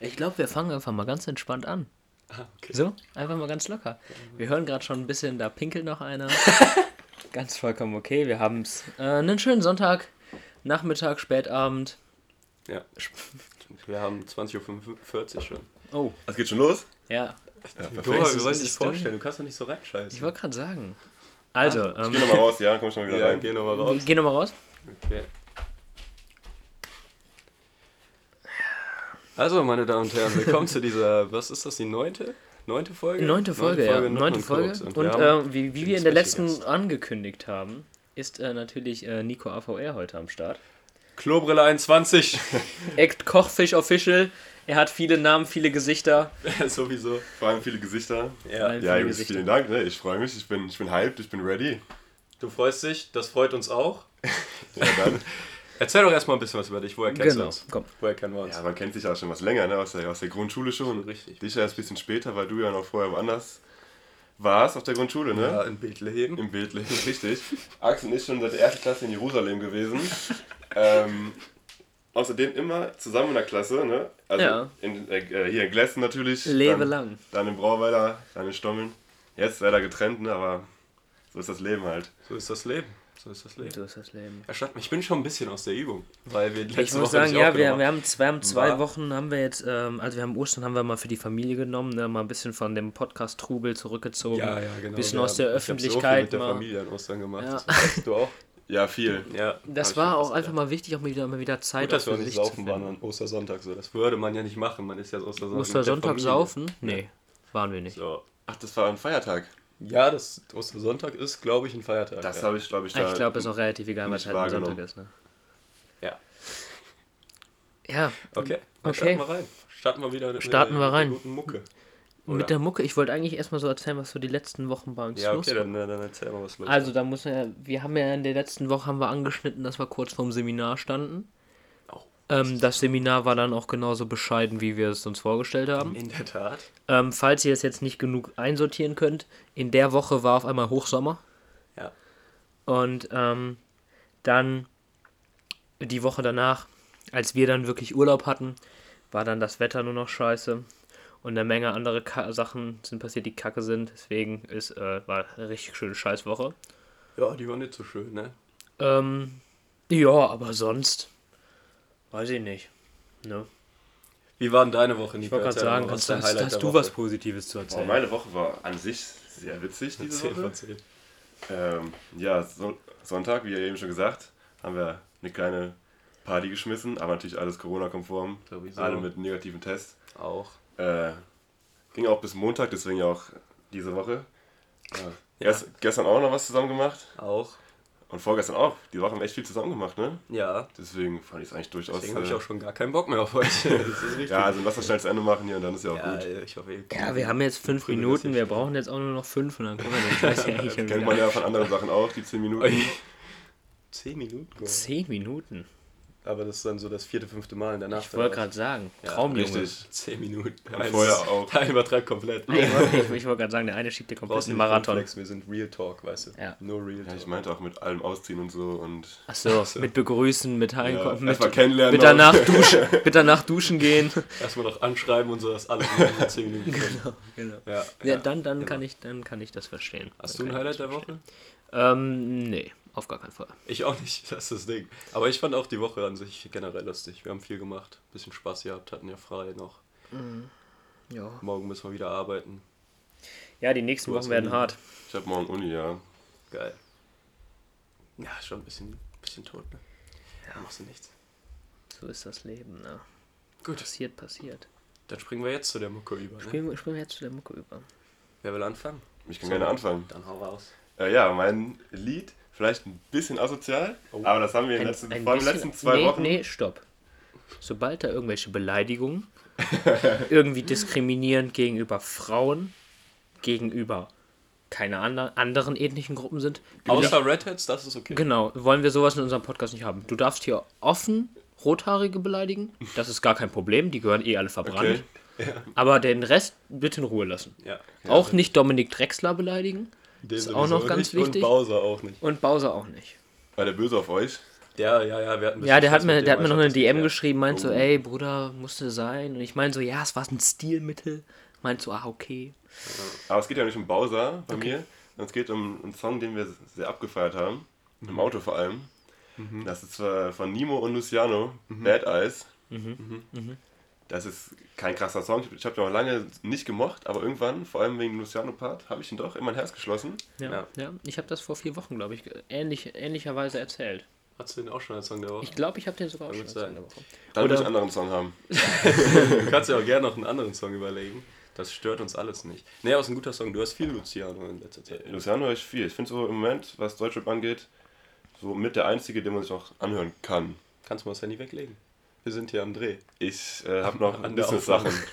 Ich glaube, wir fangen einfach mal ganz entspannt an. Ah, okay. So, einfach mal ganz locker. Wir hören gerade schon ein bisschen, da pinkelt noch einer. ganz vollkommen okay. Wir haben es äh, einen schönen Sonntag, Nachmittag, Spätabend. Ja. Wir haben 20.45 Uhr schon. Oh, Was geht schon los? ja. Ja, Du, perfekt. wir wollen ist dich es vorstellen, du kannst doch nicht so Ich reinscheißen. wollte gerade sagen. Also, Ich ähm, geh nochmal raus, ja, komm schon mal wieder Ja, rein. geh nochmal raus. geh nochmal raus. Okay. Also, meine Damen und Herren, willkommen zu dieser, was ist das, die neunte? Neunte Folge? Neunte Folge, ja. Nutten Neunte und Folge. Und, wir haben äh, wie, wie wir in der letzten Guest. angekündigt haben, ist äh, natürlich äh, Nico AVR heute am Start. Klobrille 21. Act Kochfisch Official. Er hat viele Namen, viele Gesichter. Sowieso. Vor allem viele Gesichter. Ja. Ja, viele Jungs, Gesichter. vielen Dank, ne? Ich freue mich, ich bin, ich bin hyped, ich bin ready. Du freust dich, das freut uns auch. Ja, dann. Erzähl doch erstmal ein bisschen was über dich. Woher kennst du Genau, uns? komm. Woher kennen wir uns? Ja, man kennt sich ja schon was länger, ne? Aus der, aus der Grundschule schon. Richtig. Dich erst ein bisschen später, weil du ja noch vorher woanders warst auf der Grundschule, ne? Ja, in Bethlehem. Im Bildleben, richtig. Axel ist schon seit der ersten Klasse in Jerusalem gewesen. ähm, außerdem immer zusammen in der Klasse, ne? Also Ja. in, äh, hier in Glessen natürlich. Lebe dann, lang. Dann in Brauweiler, dann in Stommeln. Jetzt leider getrennt, ne? Aber so ist das Leben halt. So ist das Leben. So ist das Leben. So ist das Leben. Herr Stadt, ich bin schon ein bisschen aus der Übung, weil wir letzte Ich muss Woche sagen, ja, wir, wir haben zwei, haben zwei War- Wochen haben wir jetzt, ähm, also wir haben Ostern haben wir mal für die Familie genommen, ne, mal ein bisschen von dem Podcast Trubel zurückgezogen. Ja, ja, genau. Bisschen Wir aus der hab so viel Öffentlichkeit mit der. Familie an Ostern gemacht. Ja. Du auch? Ja, viel. Ja. Das war auch einfach mal wichtig, auch mal wieder, mal wieder Zeit Gut, dass wir nicht saufen waren an Ostersonntag. So. Das würde man ja nicht machen. Man ist ja Ostersonntag. Ostersonntag saufen? Nee, waren wir nicht. So. Ach, das war ein Feiertag. Ja, das Ostersonntag ist, glaube ich, ein Feiertag. Das ja. habe ich, glaube ich, da. Ich glaube, ist auch relativ egal, was halt am wahrgenommen. Sonntag ist. Ne? Ja. Ja, Okay, dann Okay. starten wir rein. Starten wir wieder mit Starten wir mit rein. der guten Mucke. mit der Mucke, ich wollte eigentlich erstmal so erzählen, was so die letzten Wochen bei uns Ja, los okay, war. dann, dann erzähl mal was los. Also da muss man ja, wir haben ja in der letzten Woche haben wir angeschnitten, dass wir kurz vorm Seminar standen. Ähm, das Seminar war dann auch genauso bescheiden, wie wir es uns vorgestellt haben. In der Tat. Ähm, falls ihr es jetzt nicht genug einsortieren könnt, in der Woche war auf einmal Hochsommer Ja. und ähm, dann die Woche danach, als wir dann wirklich Urlaub hatten, war dann das Wetter nur noch scheiße und eine Menge andere Ka Sachen sind passiert, die kacke sind. Deswegen ist, äh, war eine richtig schöne Scheißwoche. Ja, die war nicht so schön, ne? Ähm, ja, aber sonst weiß ich nicht. Ne? Wie war denn deine Woche, Ich wollte gerade sagen, hast, du- hast, hast du was Positives zu Boah, erzählen? meine Woche war an sich sehr witzig diese 10 Woche. von 10. Ähm, ja, so, Sonntag, wie eben schon gesagt, haben wir eine kleine Party geschmissen, aber natürlich alles Corona-konform. Alle mit negativen Test. Auch. Äh, ging auch bis Montag, deswegen ja auch diese Woche. Ja. Ja. Gest, gestern auch noch was zusammen gemacht Auch. Und vorgestern auch. Die Woche haben wir echt viel zusammen gemacht, ne? Ja. Deswegen fand ich es eigentlich durchaus. Deswegen habe ich äh, auch schon gar keinen Bock mehr auf richtig. ja, also lass das schnell zu Ende machen hier und dann ist ja auch Ja, gut. ich hoffe, Ja, wir haben jetzt fünf Minuten, wir brauchen jetzt auch nur noch fünf und dann können wir den Scheiß ja eigentlich Kennt man ja von anderen Sachen auch, die 10 Minuten. 10 Minuten? Zehn Minuten. Aber das ist dann so das vierte, fünfte Mal in der Nacht. Ich wollte gerade sagen, Ja, Traumjunge. Richtig. 10 Minuten. Und vorher auch. Der übertreibt komplett. Ich wollte ich, ich wollte gerade sagen, der eine schiebt dir komplett Brauchst einen Marathon. Komplex, wir sind Real Talk, weißt du? Ja. No Real Ja, Talk. ich meinte auch mit allem ausziehen und so und Achso, so. mit begrüßen, mit ja, heimkommen, mit, erstmal kennenlernen. mit danach duschen, mit danach duschen gehen. Erstmal noch anschreiben und so, dass alle in 10 Minuten können. Genau. Ja, Ja, dann, dann, kann ich, dann kann ich das verstehen. Hast Dann du ein Highlight der Woche? Ähm, nee, auf gar keinen Fall. Ich auch nicht, das ist das Ding. Aber ich fand auch die Woche an sich generell lustig. Wir haben viel gemacht, bisschen Spaß gehabt, hatten ja frei noch. Ja. Morgen müssen wir wieder arbeiten. Ja, die nächsten Wochen werden Uni. hart. Ich habe morgen Uni, ja. Geil. Ja, schon ein bisschen, bisschen tot, ne? Ja. Machst du nichts. So ist das Leben, ne? Gut, Passiert, passiert. dann springen wir jetzt zu der Mucke über, ne? Wir- spielen wir jetzt zu der Mucke über. Wer will anfangen? Ich kann gerne anfangen. Dann hau raus. Äh, ja, mein Lied, vielleicht ein bisschen asozial, Oh. aber das haben wir in den letzten, vor allem in den letzten zwei nee, Wochen. Nee, stopp. Sobald da irgendwelche Beleidigungen, irgendwie diskriminierend gegenüber Frauen, gegenüber keine andre, anderen ethnischen Gruppen sind, Außer Redheads, das ist okay. Genau, wollen wir sowas in unserem Podcast nicht haben. Du darfst hier offen Rothaarige beleidigen, das ist gar kein Problem, die gehören eh alle verbrannt. Okay. Aber den Rest bitte in Ruhe lassen. Ja. auch nicht Dominik Drexler beleidigen Den ist auch noch ganz nicht wichtig. Und Bowser auch nicht. und Bowser auch nicht. War der böse auf euch? Ja, ja, ja, wir hatten ein Ja, der hat mir, der hat mir noch eine DM geschrieben, meint so, Oh. ey, Bruder, musste sein. Und ich meinte so, ja, es war ein Stilmittel. Meint so, ah, okay. Aber es geht ja nicht um Bowser bei mir, sondern es geht um einen Song, den wir sehr abgefeiert haben. Mhm. Im Auto vor allem. Das ist zwar von Nimo und Luciano, Bad Eyes. Mhm. Das ist kein krasser Song. Ich habe den auch lange nicht gemocht, aber irgendwann, vor allem wegen dem Luciano-Part, habe ich ihn doch in mein Herz geschlossen. Ja, ja. Ja. ich habe das vor vier Wochen, glaube ich, ähnlich, ähnlicherweise erzählt. Hast du den auch schon als Song der Woche? Ich glaube, ich habe den sogar auch schon als in der Woche. Dann Oder- will ich einen anderen Song haben. Du kannst ja auch gerne noch einen anderen Song überlegen. Das stört uns alles nicht. Nee, aber es ist ein guter Song. Du hast viel Luciano in letzter Zeit. Luciano höre ich viel. Ich finde so im Moment, was Deutschrap angeht, so mit der einzige, den man sich auch anhören kann. Kannst du mal das Handy weglegen? Wir sind hier am Dreh. Ich äh, habe noch der Business-Sachen. Aufnahme.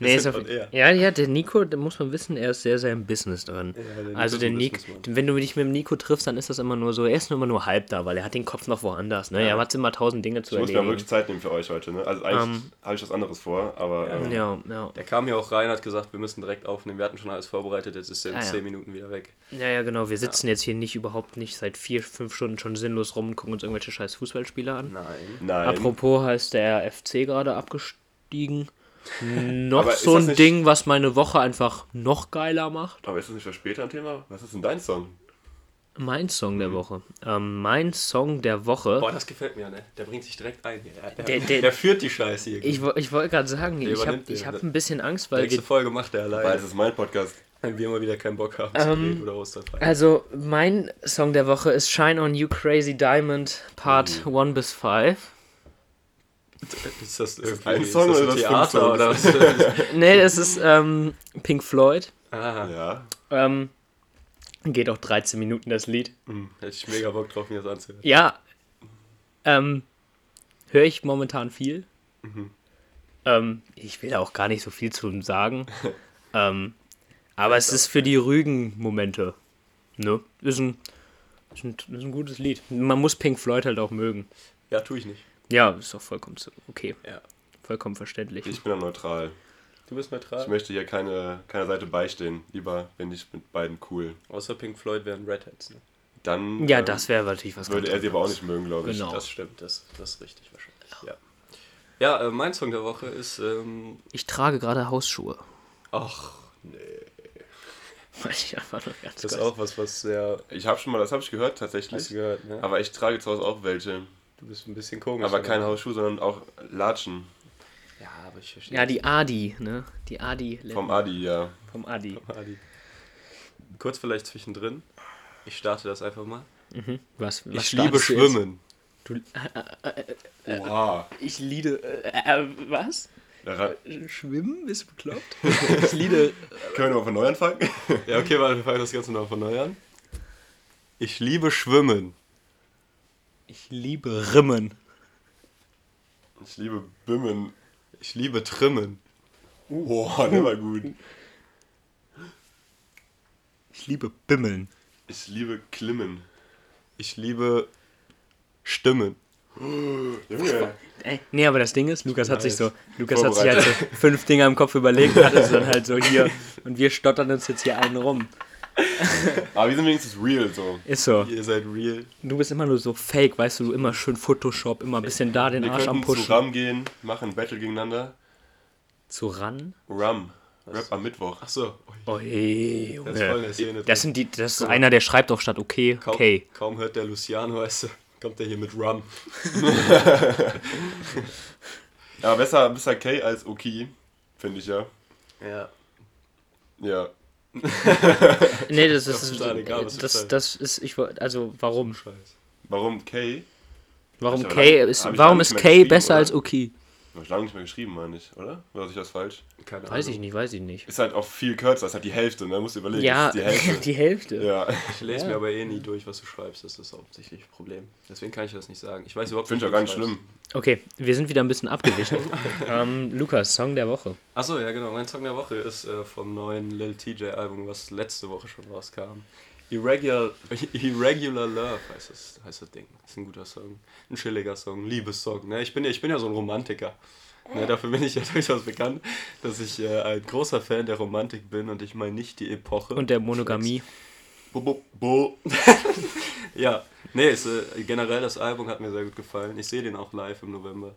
Nee, ist auf, ja, ja, der Nico, da muss man wissen, er ist sehr, sehr im Business drin. Ja, der also der Nico, wenn du dich mit dem Nico triffst, dann ist das immer nur so, er ist nur immer nur halb da, weil er hat den Kopf noch woanders. Ne? Er hat immer tausend Dinge zu Ich muss mir wirklich erledigen. Zeit nehmen für euch heute. Ne? Also eigentlich Ähm. habe ich was anderes vor, aber ähm, Ja, ja. Der kam hier auch rein, hat gesagt, wir müssen direkt aufnehmen. Wir hatten schon alles vorbereitet, jetzt ist er in Ah, ja. 10 Minuten wieder weg. Ja, ja, genau. Wir sitzen jetzt hier nicht überhaupt nicht seit vier, fünf Stunden schon sinnlos rum und gucken uns irgendwelche scheiß Fußballspieler an. Nein. nein. Apropos heißt der FC gerade abgestiegen. Noch Aber so ein nicht- Ding, was meine Woche einfach noch geiler macht. Aber ist das nicht für später ein Thema? Was ist denn dein Song? Mein Song der Woche. Ähm, mein Song der Woche. Boah, das gefällt mir, ne? Der bringt sich direkt ein. Der, der, Der- der, der- führt die Scheiße hier. Ich, ich wollte gerade sagen, ich habe hab ein bisschen Angst, weil Nächste wir, Folge macht er Weil allein. es ist mein Podcast. Wenn wir mal wieder keinen Bock haben Ähm, zu reden oder Osterfeier. also mein Song der Woche ist Shine on You Crazy Diamond Part 1 bis 5. Ist das irgendwie ein Song ist das oder ein das Theater oder was? Nee, es ist ähm, Pink Floyd. ah, Ja. Ähm, geht auch 13 Minuten das Lied. hm, hätte ich mega Bock drauf, mir das anzuhören. Ja, ähm, höre ich momentan viel. Mhm. Ähm, ich will auch gar nicht so viel zu sagen. ähm, aber es ist für die ruhigen Momente. Ne? Ist ein, ist, ein, ist ein gutes Lied. Man muss Pink Floyd halt auch mögen. Ja, tue ich nicht. Ja, ist doch vollkommen so- okay. Ja. Vollkommen verständlich. Ich bin da neutral. Du bist Ich neutral. möchte hier keine, keiner Seite beistehen. Lieber bin ich mit beiden cool. Außer Pink Floyd wären Redheads. Ne? Dann ja, ähm, das wäre natürlich was würde er sie aber auch nicht mögen, glaube ich. Genau. Das stimmt, das, das ist richtig wahrscheinlich. Ja, ja äh, mein Song der Woche ist. Ähm, Ich trage gerade Hausschuhe. ach, nee. Ich einfach nur ganz Das ist auch was, was sehr. Ich habe schon mal, das habe ich gehört Hast tatsächlich. du gehört, ne? Aber ich trage zu Hause auch welche. Du bist ein bisschen komisch. Aber oder? keine Hausschuhe, sondern auch Latschen. Ja, aber ich verstehe. Ja, die Adi, ne? Die Adi. Vom Adi, ja. Vom Adi. Adi. Kurz vielleicht zwischendrin. Ich starte das einfach mal. Mhm. Was, was ich liebe startest du jetzt? Schwimmen. Du, Oha. ich liebe. Äh, äh, was? Daran, Schwimmen? Bist du bekloppt? ich liebe. können wir mal von neu anfangen? Ja, okay, warte, wir fangen das Ganze noch von neu an. Ich liebe Schwimmen. Ich liebe Rimmen. Ich liebe Bimmen. Ich liebe Trimmen. Boah, der war gut. Ich liebe Bimmeln. Ich liebe Klimmen. Ich liebe Stimmen. Junge. Ey, nee, aber das Ding ist, Lukas hat sich so, Lukas hat sich halt so fünf Dinger im Kopf überlegt und hat es dann halt so hier und wir stottern uns jetzt hier einen rum. Aber wir sind wenigstens real so. Ist so. Ihr seid real. Du bist immer nur so fake, weißt du, immer schön Photoshop, immer ein bisschen da den Wir Arsch am könnten zu Pushen. Ram gehen, machen Battle gegeneinander. Zu ran? Ram. Rap am Mittwoch. Ach so. Oh je, Das ist voll in Junge. der Szene. Das sind die, das ist einer, der schreibt auch statt okay, kaum, okay. kaum hört der Luciano, weißt du, kommt der hier mit Rum. Ja, besser, besser K als Oki, finde ich ja. Ja. Ja. Nee, das Das ist, ist total egal, das, sagst. das ist, ich wollte, also warum? Warum K? Warum Hab ich K aber ist, warum ist nicht mehr K geschrieben, besser oder? als okay? Hab ich lange nicht mehr geschrieben, meine ich, oder? Oder ich das falsch? Keine Weiß Ahnung. ich nicht, weiß ich nicht. Ist halt auch viel kürzer, ist halt die Hälfte, ne? Musst du überlegen. Ja, die Hälfte. die Hälfte. ja. Ich lese Ja. mir aber eh nie durch, was du schreibst. Das ist das hauptsächliche Problem. Deswegen kann ich das nicht sagen. Ich weiß überhaupt Finde ich auch gar nicht schlimm. Okay, wir sind wieder ein bisschen abgewichen. ähm, Lukas, Song der Woche. Achso, ja genau. Mein Song der Woche ist äh, vom neuen Lil TJ Album, was letzte Woche schon rauskam. Irregular, Irregular Love heißt das, heißt das Ding. Ist ein guter Song. Ein chilliger Song, ein Liebessong. Ne? Ich, bin ja, ich bin ja so ein Romantiker. Ne? Dafür bin ich ja durchaus bekannt, dass ich äh, ein großer Fan der Romantik bin und ich meine nicht die Epoche. Und der Monogamie. Bo, bo, bo. Ja, nee, ist, äh, generell das Album hat mir sehr gut gefallen. Ich sehe den auch live im November.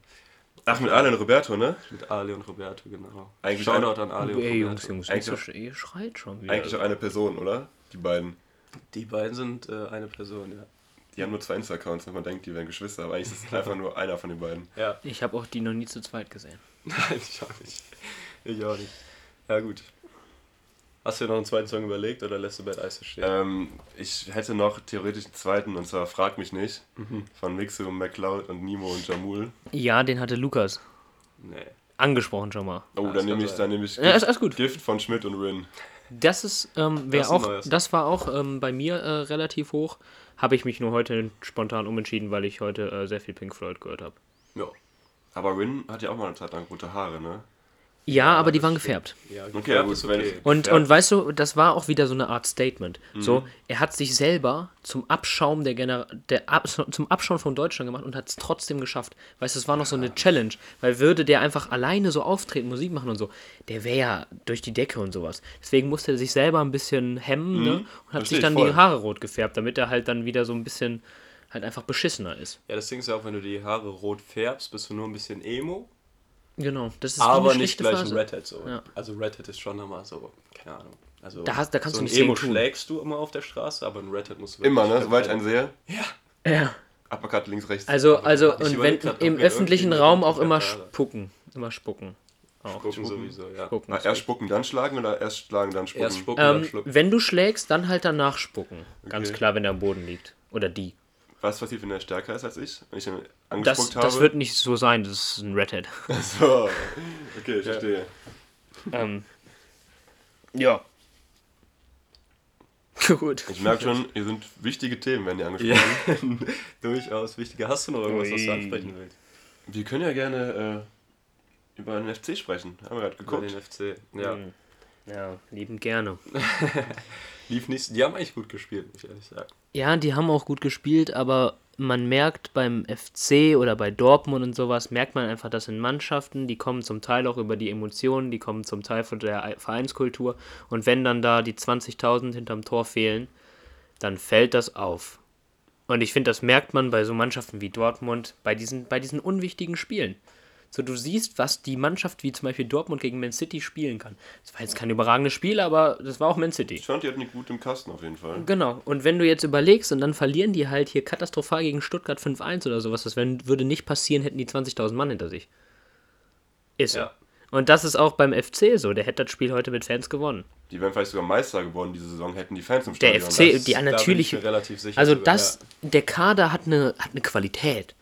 Ach, mit Alan Roberto, ne? Mit Ali und Roberto, genau. Eigentlich Shoutout an Ali und Ey, Roberto. Jungs, Jungs, Eigentlich so ihr schreit schon wieder. Eigentlich auch eine Person, oder? Die beiden. Die beiden sind äh, eine Person, ja. Die haben nur zwei Insta-Accounts und man denkt, die wären Geschwister, aber eigentlich ist es einfach nur einer von den beiden. Ja, Ich habe auch die noch nie zu zweit gesehen. nein, ich auch nicht. Ich auch nicht. Ja, gut. Hast du dir noch einen zweiten Song überlegt oder lässt du Bad Ice so stehen? Ähm, ich hätte noch theoretisch einen zweiten, und zwar Frag mich nicht, Mhm. von Mixu, McCloud und Nemo und Jamul. Ja, den hatte Lukas Nee. angesprochen schon mal. Oh, Ah, dann nehme ich, dann nehme ich Ja, ist alles gut. Gift von Schmidt und Rin. Das ist, ähm, Das auch, neues. das war auch ähm, bei mir äh, relativ hoch. Habe ich mich nur heute spontan umentschieden, weil ich heute äh, sehr viel Pink Floyd gehört habe. Ja. Aber Rin hat ja auch mal eine Zeit lang rote Haare, ne? Ja, aber die waren gefärbt. Ja, Okay, gefärbt gut, ist wenn- okay. Und, und weißt du, das war auch wieder so eine Art Statement. So, er hat sich selber zum Abschaum der, Gener der Ab zum Abschaum von Deutschland gemacht und hat es trotzdem geschafft. Weißt du, es war noch so eine Challenge, weil würde der einfach alleine so auftreten, Musik machen und so, der wäre ja durch die Decke und sowas. Deswegen musste er sich selber ein bisschen hemmen ne? und hat versteh sich ich dann die Haare rot gefärbt, damit er halt dann wieder so ein bisschen halt einfach beschissener ist. Ja, das Ding ist ja auch, wenn du die Haare rot färbst, bist du nur ein bisschen emo, Genau, das ist aber nicht gleich Phase. ein Redhead so. Ja. Also Redhead ist schon nochmal so, keine Ahnung. Also Da hast- da kannst so du ein nicht Emo tun. schlägst du immer auf der Straße, aber ein Redhead musst du Immer, ne? Sobald ich einen sehe, Ja. Uppercut links, rechts. Also, also und wenn grad, im öffentlichen Raum auch immer spucken. Immer spucken. Auch. Gucken sowieso, ja. Spucken. Na, erst spucken, dann schlagen oder erst schlagen, dann spucken? Erst spucken, dann Ähm, schlucken. wenn du schlägst, dann halt danach spucken. Ganz Okay. klar, wenn er am Boden liegt. Oder die. Was passiert, wenn er stärker ist als ich? Wenn ich ihn Das, angespuckt das habe? wird nicht so sein, das ist ein Redhead. So, okay, ich verstehe. ähm, ja. Gut. Ich merke schon, hier sind wichtige Themen, werden hier angesprochen. Ja, durchaus wichtiger. Hast du noch irgendwas, was du ansprechen willst? Wir können ja gerne äh, über den FC sprechen. Haben wir gerade Über geguckt. den FC. Ja. Hm. Ja, liebend gerne. Lief nicht. Die haben eigentlich gut gespielt, muss ich ehrlich sagen. Ja, die haben auch gut gespielt, aber man merkt beim FC oder bei Dortmund und sowas, merkt man einfach, das sind Mannschaften, die kommen zum Teil auch über die Emotionen, die kommen zum Teil von der Vereinskultur und wenn dann da die 20.000 hinterm Tor fehlen, dann fällt das auf. Und ich finde, das merkt man bei so Mannschaften wie Dortmund, bei diesen, bei diesen unwichtigen Spielen. So, du siehst, was die Mannschaft wie zum Beispiel Dortmund gegen Man City spielen kann. Das war jetzt kein überragendes Spiel, aber das war auch Man City. Ich fand, die hatten die gut im Kasten auf jeden Fall. Genau, und wenn du jetzt überlegst und dann verlieren die halt hier katastrophal gegen Stuttgart 5-1 oder sowas, das würde nicht passieren, hätten die 20.000 Mann hinter sich. Ist so. Ja. Und das ist auch beim FC so, der hätte das Spiel heute mit Fans gewonnen. Die wären vielleicht sogar Meister geworden diese Saison, hätten die Fans im Der Stadion. FC, Das- die natürlich, relativ sicher. also das, der Kader hat eine, hat eine Qualität.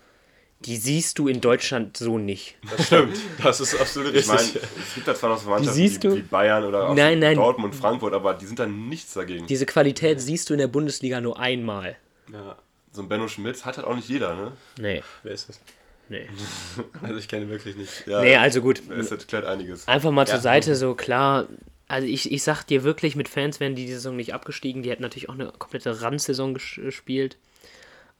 Die siehst du in Deutschland so nicht. Das stimmt. Das ist absolut Ich richtig. meine, es gibt da zwar noch so Mannschaften wie, Bayern oder auch Nein, nein. Dortmund, Frankfurt, aber die sind da nichts dagegen. Diese Qualität siehst du in der Bundesliga nur einmal. ja. So ein Benno Schmitz hat halt auch nicht jeder, ne? Nee, Wer ist das? nee. Also ich kenne wirklich nicht. Ja, Nee, also gut. Es erklärt einiges. Einfach mal zur Ja. Seite, so klar. Also ich, ich sag dir wirklich, mit Fans wären die die Saison nicht abgestiegen. Die hätten natürlich auch eine komplette Randsaison ges- gespielt.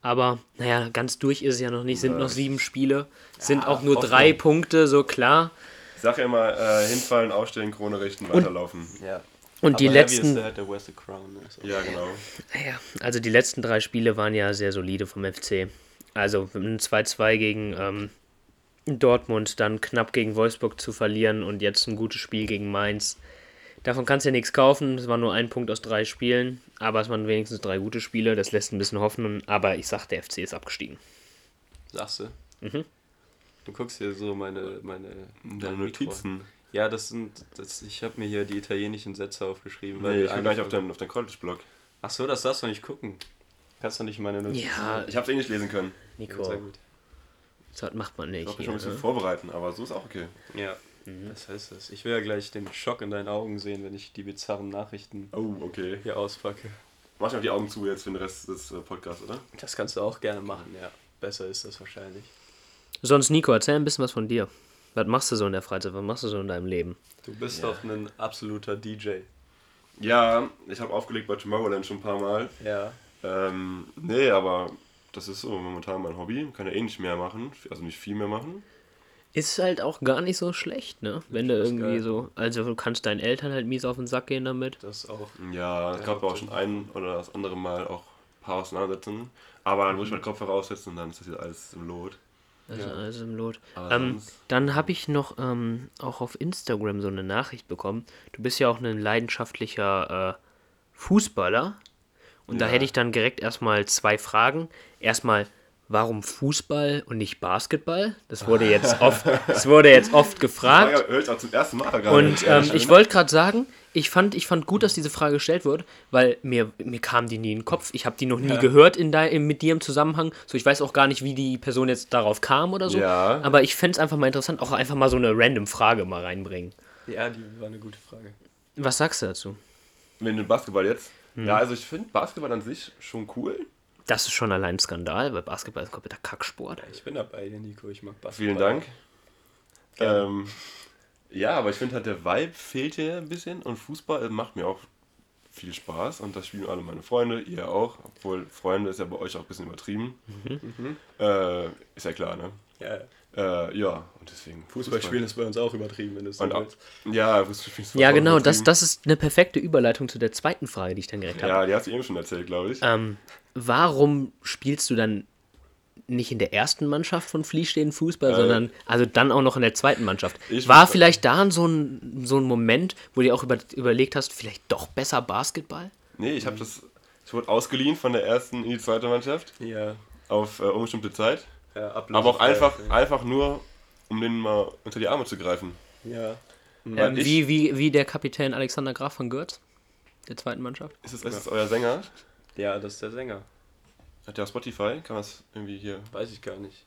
Aber, naja, ganz durch ist es ja noch nicht. Sind noch sieben Spiele. Sind auch nur Hoffnung. drei Punkte, so klar. Ich sag ja immer, äh, hinfallen, aufstehen, Krone richten, weiterlaufen. Ja. Und die Aber Heavy letzten. Ist der, der West Crown. Ne? So. Ja, genau. Ja, also die letzten drei Spiele waren ja sehr solide vom FC. Also ein 2-2 gegen ähm, Dortmund, dann knapp gegen Wolfsburg zu verlieren und jetzt ein gutes Spiel gegen Mainz. Davon kannst du ja nichts kaufen. Es war nur ein Punkt aus drei Spielen, aber es waren wenigstens drei gute Spiele. Das lässt ein bisschen hoffen. Aber ich sag, der FC ist abgestiegen. Sagst du? Mhm. Du guckst hier so meine, meine, Deine mein Mikro. Notizen. Ja, das sind. Das, ich habe mir hier die italienischen Sätze aufgeschrieben. Nee, wir ich bin gleich auf deinen, auf deinen College-Blog. Ach so, das darfst du nicht gucken. Kannst du nicht meine Notizen. Ja, Ich hab's eh nicht lesen können. Nico, Sehr gut. das macht man Ich nicht. muss mich schon ein hier, bisschen ne? vorbereiten, aber so ist auch okay. Ja, das heißt das. Ich will ja gleich den Schock in deinen Augen sehen, wenn ich die bizarren Nachrichten Oh, okay. hier auspacke. Mach ich mal die Augen zu jetzt für den Rest des äh, Podcasts, oder? Das kannst du auch gerne machen, ja. Besser ist das wahrscheinlich. Sonst, Nico, erzähl ein bisschen was von dir. Was machst du so in der Freizeit? Was machst du so in deinem Leben? Du bist doch ein absoluter DJ. Ja, ich habe aufgelegt bei Tomorrowland schon ein paar Mal. Ja. Ähm, nee, aber das ist so momentan mein Hobby. Kann ja eh nicht mehr machen, also nicht viel mehr machen. Ist halt auch gar nicht so schlecht, ne? Wenn du irgendwie geil. so. Also, du kannst deinen Eltern halt mies auf den Sack gehen damit. Das auch. Ja, es gab auch schon ein oder das andere Mal auch paar Auseinandersetzungen. Aber dann muss ich meinen Kopf heraussetzen und dann ist das wieder alles im Lot. Ist Ja. alles im Lot. Ähm, dann habe ich noch ähm, auch auf Instagram so eine Nachricht bekommen. Du bist ja auch ein leidenschaftlicher äh, Fußballer. Und da Ja. hätte ich dann direkt erstmal zwei Fragen. Erstmal, warum Fußball und nicht Basketball? Das wurde jetzt oft, das wurde jetzt oft gefragt. Ich auch zum ersten Mal gerade. Und ähm, ich wollte gerade sagen, ich fand, ich fand gut, dass diese Frage gestellt wurde, weil mir, mir kam die nie in den Kopf. Ich habe die noch nie gehört in de, mit dir im Zusammenhang. So, ich weiß auch gar nicht, wie die Person jetzt darauf kam oder so. Ja. Aber ich fände es einfach mal interessant, auch einfach mal so eine random Frage mal reinbringen. Ja, die war eine gute Frage. Was sagst du dazu? Wenn du Basketball jetzt. Hm. Ja, also ich finde Basketball an sich schon cool. Das ist schon allein ein Skandal, weil Basketball ist ein kompletter Kacksport. Ich bin dabei, Nico. Ich mag Basketball. Vielen Dank. Ähm, ja, aber ich finde halt der Vibe fehlt hier ein bisschen und Fußball äh, macht mir auch viel Spaß und das spielen alle meine Freunde, ihr auch, obwohl Freunde ist ja bei euch auch ein bisschen übertrieben. Mhm. Äh, ist ja klar, ne? Ja, ja. Äh, ja, und deswegen. Fußball spielen ist bei uns auch übertrieben, wenn du es so willst. ja, Fußball spielen ist Ja, genau, das, das ist eine perfekte Überleitung zu der zweiten Frage, die ich dann direkt habe. Ja, die hast du eben schon erzählt, glaube ich. Ähm, warum spielst du dann nicht in der ersten Mannschaft von Fließstehen Fußball, Äh, sondern also dann auch noch in der zweiten Mannschaft? Ich War vielleicht da so ein, so ein Moment, wo du dir auch über, überlegt hast, vielleicht doch besser Basketball? Nee, ich habe das. Ich wurde ausgeliehen von der ersten in die zweite Mannschaft Ja, auf äh, unbestimmte Zeit. ja Aber auch einfach, Ja. einfach nur, um den mal unter die Arme zu greifen. ja. Ähm, ich- wie, wie, wie der Kapitän Alexander Graf von Görz, der zweiten Mannschaft? Ist das, ist das euer Sänger? Ja, das ist der Sänger. Hat der auf Spotify? Kann man es irgendwie hier. Weiß ich gar nicht.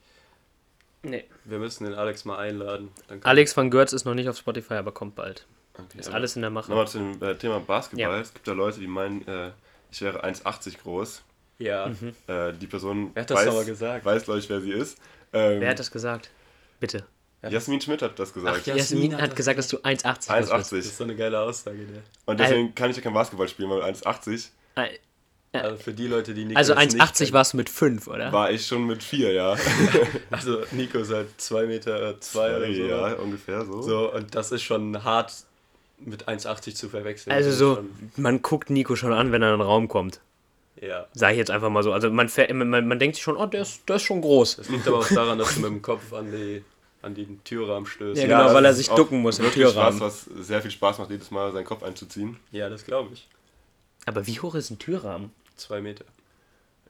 Nee. Wir müssen den Alex mal einladen. Alex van Görz ist noch nicht auf Spotify, aber kommt bald. Okay, Ist alles in der Mache. Nochmal zu dem äh, Thema Basketball. Ja. Es gibt ja Leute, die meinen, äh, ich wäre 1,80 groß. Ja. Äh, die Person Wer hat das weiß, aber gesagt? weiß, glaube ich, wer sie ist. Ähm, Wer hat das gesagt? Bitte. Jasmin Schmidt hat das gesagt. Ach, ja. Jasmin Jasmin hat gesagt, dass du 1,80 groß bist. 1,80. Das ist so eine geile Aussage, der. Und deswegen kann ich ja kein Basketball spielen, weil 1,80 Also für die Leute, die Nico Also jetzt nicht 1,80 kennen. warst du mit 5, oder? war ich schon mit 4, ja. Also Nico ist halt 2 Meter 2 oder so. ja, ungefähr so. So, und das ist schon hart mit 1,80 zu verwechseln. Also so, man guckt Nico schon an, wenn er in den Raum kommt. ja. Sag ich jetzt einfach mal so. Also man, man, man denkt sich schon, oh, der ist, der ist schon groß. Das liegt aber auch daran, dass du mit dem Kopf an, die, an den Türrahmen stößt. Ja, Ja, genau, das weil er sich ducken muss im Türrahmen. was, was sehr viel Spaß macht, jedes Mal seinen Kopf einzuziehen. das glaube ich. Aber wie hoch ist ein Türrahmen? 2 Meter.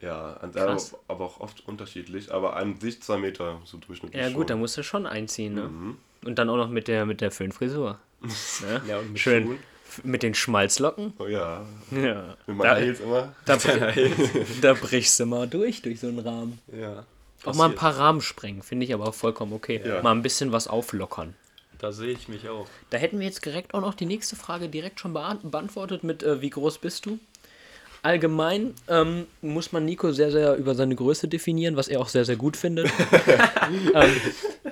Ja, Krass. aber, auch oft unterschiedlich. Aber an sich 2 Meter so durchschnittlich. Ja gut, da musst du schon einziehen, ne? Mhm. Und dann auch noch mit der, mit der Föhnfrisur. Ne? Ja, und mit Schön. Schuhen. Mit den Schmalzlocken. Oh ja, Ja. mit meinen Heels immer. da, da brichst du mal durch, durch so einen Rahmen. Ja. Auch mal ein paar Rahmen sprengen, finde ich aber auch vollkommen okay. Ja. Mal ein bisschen was auflockern. Da sehe ich mich auch. Da hätten wir jetzt direkt auch noch die nächste Frage direkt schon beant- beantwortet mit äh, wie groß bist du? Allgemein ähm, muss man Nico sehr, sehr über seine Größe definieren, was er auch sehr, sehr gut findet. ähm,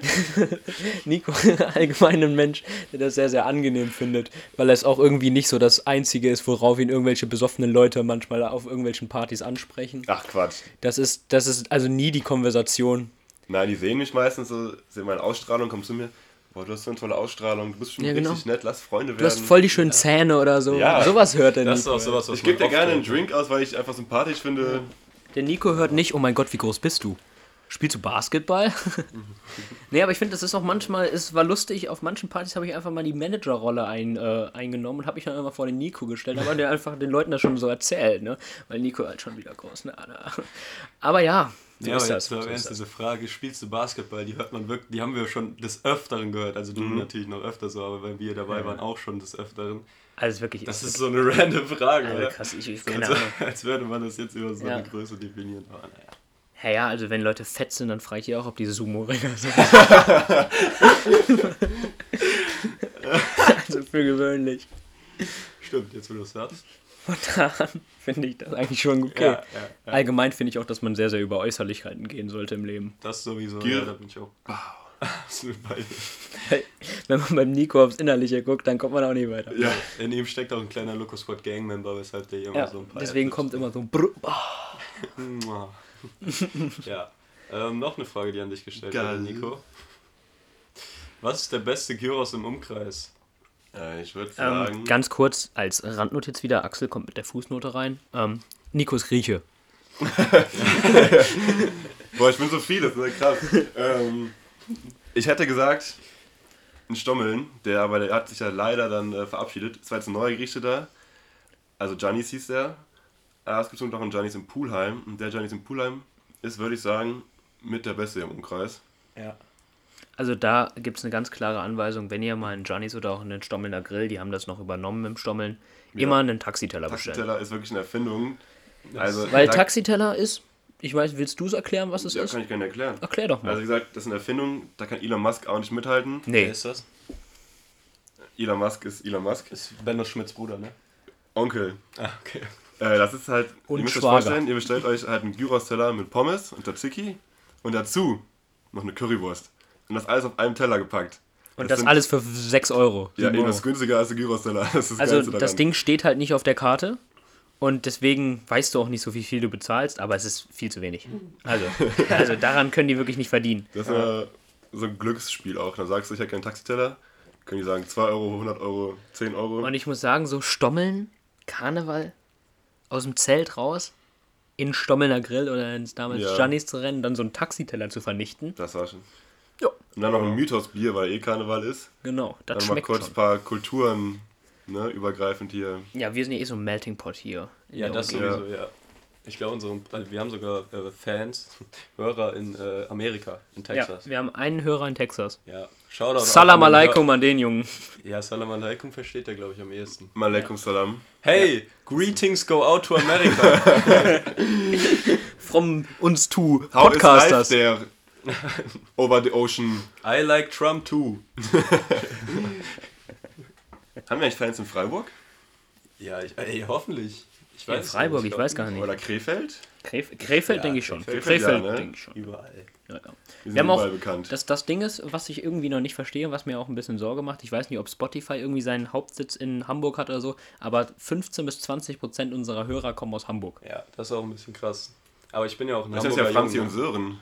Nico, allgemein ein Mensch, der das sehr, sehr angenehm findet, weil es auch irgendwie nicht so das Einzige ist, worauf ihn irgendwelche besoffenen Leute manchmal auf irgendwelchen Partys ansprechen. Ach Quatsch. Das ist, das ist also nie die Konversation. Nein, die sehen mich meistens so, sehen meine Ausstrahlung, kommen zu mir. Boah, du hast so eine tolle Ausstrahlung, du bist schon Ja, genau. richtig nett, lass Freunde Du werden. hast voll die schönen Zähne oder so. Ja. Sowas hört er Das nicht. ist auch sowas, was ich gebe dir gerne einen. Drink aus, weil ich einfach sympathisch finde. Der Nico hört nicht, oh mein Gott, wie groß bist du? Spielst du Basketball? nee, aber ich finde, das ist auch manchmal, es war lustig, auf manchen Partys habe ich einfach mal die Managerrolle ein, äh, eingenommen und habe mich dann immer vor den Nico gestellt, aber der einfach den Leuten das schon so erzählt, ne? Weil Nico halt schon wieder groß, ne? Aber ja, so Ja, ist aber das. jetzt So ist diese Frage, spielst du Basketball, die hört man wirklich, die haben wir schon des Öfteren gehört. Also du Mhm. natürlich noch öfter so, aber wenn wir dabei waren, auch schon des Öfteren. Also wirklich, Das ist so eine random Frage, oder? krass, ich, ich So, keine als, Ahnung. als würde man das jetzt über so Ja. eine Größe definieren. Aber naja. Ja, ja, also wenn Leute fett sind, dann frage ich die auch, ob die Sumo-Ringer sind. also für gewöhnlich. Stimmt, jetzt wo du es sagst. Von da an finde ich das eigentlich schon okay. Ja, ja, ja. Allgemein finde ich auch, dass man sehr, sehr über Äußerlichkeiten gehen sollte im Leben. Das sowieso, Gier. ja, da bin ich auch absolut bei dir. Wenn man beim Nico aufs Innerliche guckt, dann kommt man auch nicht weiter. Ja. In ihm steckt auch ein kleiner Lucas Squad Gang-Member, weshalb der hier immer Ja, so ein paar deswegen Adlibs kommt immer so ein Brr. Ja. Ähm, noch eine Frage, die an dich gestellt Geil. wurde, Nico. Was ist der beste Gyros im Umkreis? Äh, ich würde sagen. Ähm, ganz kurz als Randnotiz wieder, Axel kommt mit der Fußnote rein. Ähm, Nico ist Grieche. Boah, ich bin so viel, das ist ja krass. ähm, ich hätte gesagt, ein Stommeln, der aber der hat sich ja leider dann äh, verabschiedet. Es war jetzt ein neuer Grieche da. Also Giannis hieß der. Äh, es gibt noch einen Giannis in Poolheim. Und der Giannis in Poolheim ist, würde ich sagen, mit der Beste im Umkreis. Ja. Also da gibt es eine ganz klare Anweisung, wenn ihr mal einen Johnny's oder auch einen Stommelner Grill, die haben das noch übernommen im Stommeln, immer einen Taxiteller bestellen. Taxiteller ist wirklich eine Erfindung. Also, Weil da- Taxiteller ist, ich weiß, willst du es erklären, was es Ja, ist? kann ich gerne erklären. Erklär doch mal. Also wie gesagt, das ist eine Erfindung, da kann Elon Musk auch nicht mithalten. Wer nee, ist das? Elon Musk ist Elon Musk. Ist Benno Schmidts Bruder, ne? Onkel. Ah, okay. Äh, das ist halt, Und ihr müsst euch vorstellen, ihr bestellt euch halt einen Gyros-Teller mit Pommes und Tzatziki und dazu noch eine Currywurst. Und das alles auf einem Teller gepackt. und das sind- alles für 6 Euro. Ja, eben, das ist günstiger als der Gyros-Teller. Das ist das Also das. Ding steht halt nicht auf der Karte und deswegen weißt du auch nicht so, wie viel du bezahlst, aber es ist viel zu wenig. Also, also daran können die wirklich nicht verdienen. Das ist ja so ein Glücksspiel auch. Dann sagst du, ich hätte keinen Taxiteller. Können die sagen 2 Euro, 100 Euro, 10 Euro. Und ich muss sagen, so Stommeln, Karneval, aus dem Zelt raus, in Stommelner Grill oder ins damals Ja. Giannis zu rennen, dann so einen Taxiteller zu vernichten. Das war schon. Ja. Und dann noch ein Mythos-Bier, weil eh Karneval ist. Genau, das Dann mal schmeckt kurz ein paar Kulturen ne, übergreifend hier. Ja, wir sind ja eh so ein Melting Pot hier. Ja, das Ja. sowieso, ja. Ich glaube, unsere, also wir haben sogar äh, Fans, Hörer in äh, Amerika, in Ja, Texas. wir haben einen Hörer in Texas. Ja, Shoutout. Salam alaikum an den Jungen. Ja, Salam alaikum versteht er, glaube ich, am ehesten. Malaikum Salam. Hey, greetings go out to America. From uns two How is life Podcasters. there over the ocean? I like Trump too. Haben wir eigentlich Fans in Freiburg? Ja, ich, ey, hoffentlich. Ich In weiß es Freiburg, nicht, ich weiß gar nicht. Oder Krefeld? Kref Krefeld Ja, denke ich schon. Krefeld, Krefeld ja, ne? denke ich schon. Überall. Ja, ja. Die Wir sind haben auch, bekannt. das, das Ding ist, was ich irgendwie noch nicht verstehe, was mir auch ein bisschen Sorge macht, ich weiß nicht, ob Spotify irgendwie seinen Hauptsitz in Hamburg hat oder so, aber 15 bis 20 Prozent unserer Hörer kommen aus Hamburg. Ja, das ist auch ein bisschen krass. Aber ich bin ja auch ein das ist ja Franzi und Sören,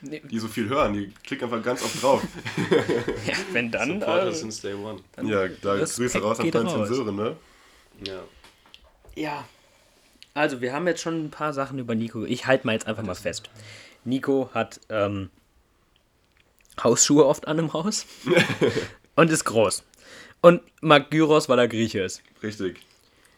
Nee, die so viel hören. Die klicken einfach ganz oft drauf. ja, wenn dann. Supporters Äh, since day one. ja, da Grüße raus an raus. Sören, ne? Ja. ja. Also, wir haben jetzt schon ein paar Sachen über Nico. Ich halte mal jetzt einfach mal fest. Nico hat ähm, Hausschuhe oft an im Haus und ist groß. Und mag Gyros, weil er Grieche ist. Richtig.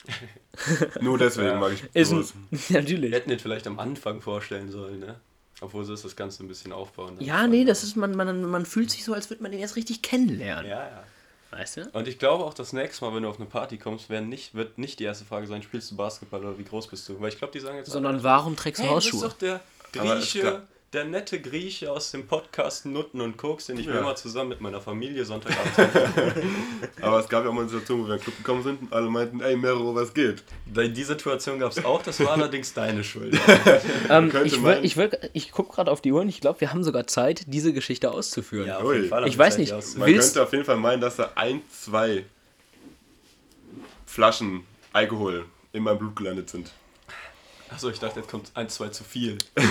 Nur deswegen Ja. mag ich Ist ein, sowas. Wir natürlich. hätten den vielleicht am Anfang vorstellen sollen, ne? Obwohl sie ist das Ganze ein bisschen aufbauen. Ja, nee, das ist, man, man, man fühlt sich so, als würde man den jetzt richtig kennenlernen. Ja, ja. Weißt du? Und ich glaube auch das nächste Mal, wenn du auf eine Party kommst, werden nicht, wird nicht die erste Frage sein, spielst du Basketball oder wie groß bist du? Weil ich glaube, die sagen jetzt Sondern warum trägst du hey, das ist Hausschuhe? doch der Grieche, der nette Grieche aus dem Podcast Nutten und Koks, den ich mir Ja. immer zusammen mit meiner Familie Sonntagabend. Aber es gab ja auch mal eine Situation, wo wir in den Club gekommen sind und alle meinten, ey Mero, was geht? Die Situation gab es auch, das war allerdings deine Schuld. Ähm, ich will, ich, will, ich gucke gerade auf die Uhr und ich glaube, wir haben sogar Zeit, diese Geschichte auszuführen. Ja, Ui. haben Ich wir weiß Zeit, nicht. Man Willst- könnte auf jeden Fall meinen, dass da ein, zwei Flaschen Alkohol in meinem Blut gelandet sind. Achso, ich dachte, jetzt kommt ein, zwei zu viel. Das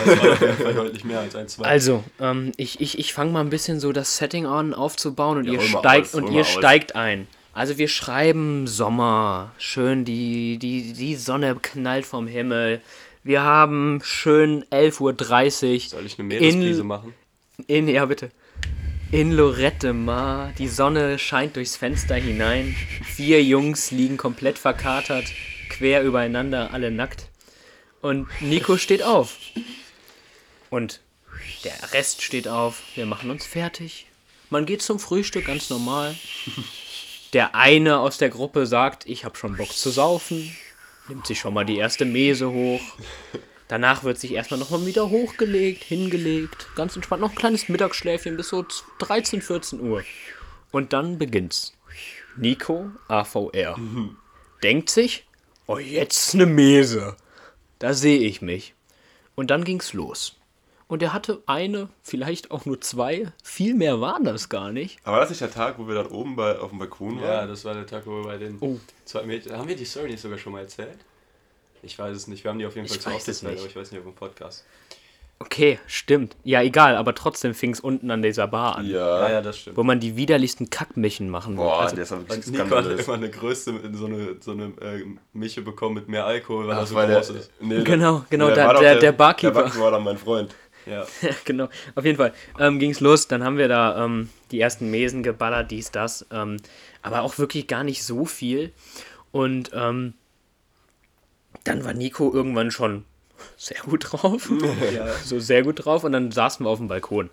war deutlich mehr als ein, zwei. Also, ähm, ich, ich, ich fange mal ein bisschen so das Setting an aufzubauen und Ja, ihr steigt aus, und ihr aus. steigt ein. Also wir schreiben Sommer, schön die, die, die Sonne knallt vom Himmel. Wir haben schön 11.30 Uhr Soll ich eine Meeresbrise in, machen? in, ja bitte, in Lorette Mar. Die Sonne scheint durchs Fenster hinein. Vier Jungs liegen komplett verkatert, quer übereinander, alle nackt. Und Nico steht auf. Und der Rest steht auf. Wir machen uns fertig. Man geht zum Frühstück ganz normal. Der eine aus der Gruppe sagt, ich habe schon Bock zu saufen. Nimmt sich schon mal die erste Mese hoch. Danach wird sich erstmal nochmal wieder hochgelegt, hingelegt. Ganz entspannt. Noch ein kleines Mittagsschläfchen bis so 13, 14 Uhr. Und dann beginnt's. Nico, AVR, denkt sich, oh, jetzt eine Mese. Da sehe ich mich. Und dann ging's los. Und er hatte eine, vielleicht auch nur zwei. Viel mehr waren das gar nicht. Aber war das nicht der Tag, wo wir dann oben bei, auf dem Balkon Ja, waren? das war der Tag, wo wir bei den Oh. zwei Mädchen. Haben wir die Story nicht sogar schon mal erzählt? Ich weiß es nicht. Wir haben die auf jeden Ich Fall zu weiß oft es erzählt, nicht. aber ich weiß nicht, auf dem Podcast. Okay, stimmt. Ja, egal, aber trotzdem fing es unten an dieser Bar an. Ja. Ja, ja, das stimmt. Wo man die widerlichsten Kackmischen machen wollte. Boah, Also, der ist aber wirklich Und Nico hat immer eine größte, so eine, so eine äh, Mische bekommen mit mehr Alkohol, weil er Das so der, groß ist. nee, Genau, genau, der da- doch der- der Barkeeper. Der Barkeeper war dann mein Freund. Ja. Ja, genau. Auf jeden Fall ähm, ging es los. Dann haben wir da ähm, die ersten Mesen geballert, dies, das. Ähm, aber auch wirklich gar nicht so viel. Und ähm, dann war Nico irgendwann schon sehr gut drauf. ja. so sehr gut drauf. Und dann saßen wir auf dem Balkon.